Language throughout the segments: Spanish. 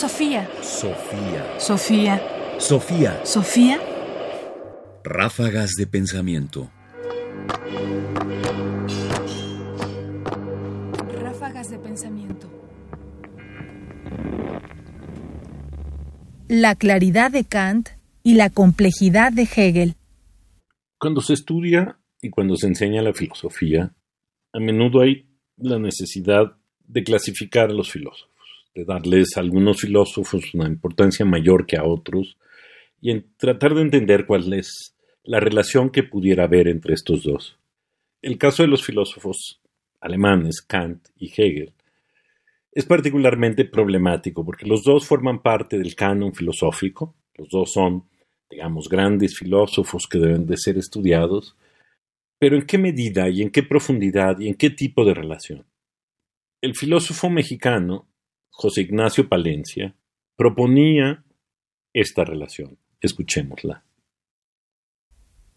Sofía. Sofía. Sofía. Sofía. Sofía. Ráfagas de pensamiento. Ráfagas de pensamiento. La claridad de Kant y la complejidad de Hegel. Cuando se estudia y cuando se enseña la filosofía, a menudo hay la necesidad de clasificar a los filósofos, de darles a algunos filósofos una importancia mayor que a otros y en tratar de entender cuál es la relación que pudiera haber entre estos dos. El caso de los filósofos alemanes, Kant y Hegel, es particularmente problemático porque los dos forman parte del canon filosófico, los dos son, digamos, grandes filósofos que deben de ser estudiados, pero ¿en qué medida y en qué profundidad y en qué tipo de relación? El filósofo mexicano, José Ignacio Palencia, proponía esta relación. Escuchémosla.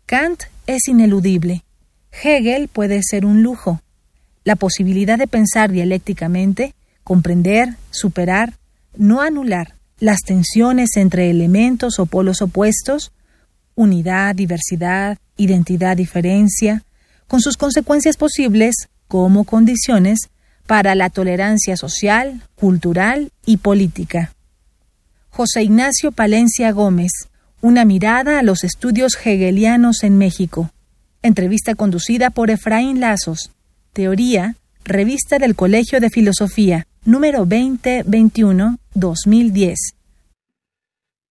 Kant es ineludible. Hegel puede ser un lujo. La posibilidad de pensar dialécticamente, comprender, superar, no anular las tensiones entre elementos o polos opuestos, unidad, diversidad, identidad, diferencia, con sus consecuencias posibles como condiciones para la tolerancia social, cultural y política. José Ignacio Palencia Gómez, una mirada a los estudios hegelianos en México. Entrevista conducida por Efraín Lazos. Teoría, Revista del Colegio de Filosofía, número 2021-2010.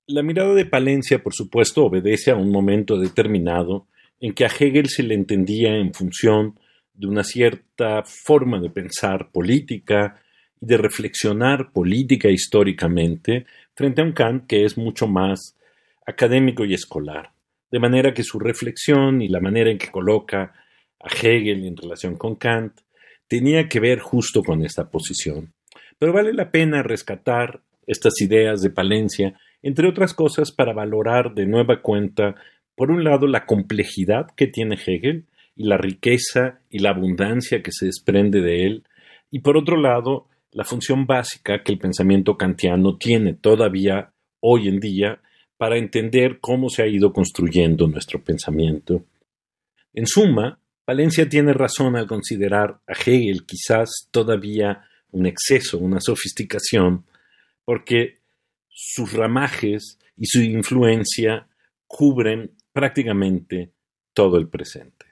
La mirada de Palencia, por supuesto, obedece a un momento determinado en que a Hegel se le entendía en función de una cierta forma de pensar política y de reflexionar política históricamente frente a un Kant que es mucho más académico y escolar, de manera que su reflexión y la manera en que coloca a Hegel en relación con Kant tenía que ver justo con esta posición. Pero vale la pena rescatar estas ideas de Palencia, entre otras cosas, para valorar de nueva cuenta, por un lado, la complejidad que tiene Hegel y la riqueza y la abundancia que se desprende de él, y por otro lado, la función básica que el pensamiento kantiano tiene todavía hoy en día para entender cómo se ha ido construyendo nuestro pensamiento. En suma, Valencia tiene razón al considerar a Hegel quizás todavía un exceso, una sofisticación, porque sus ramajes y su influencia cubren prácticamente todo el presente.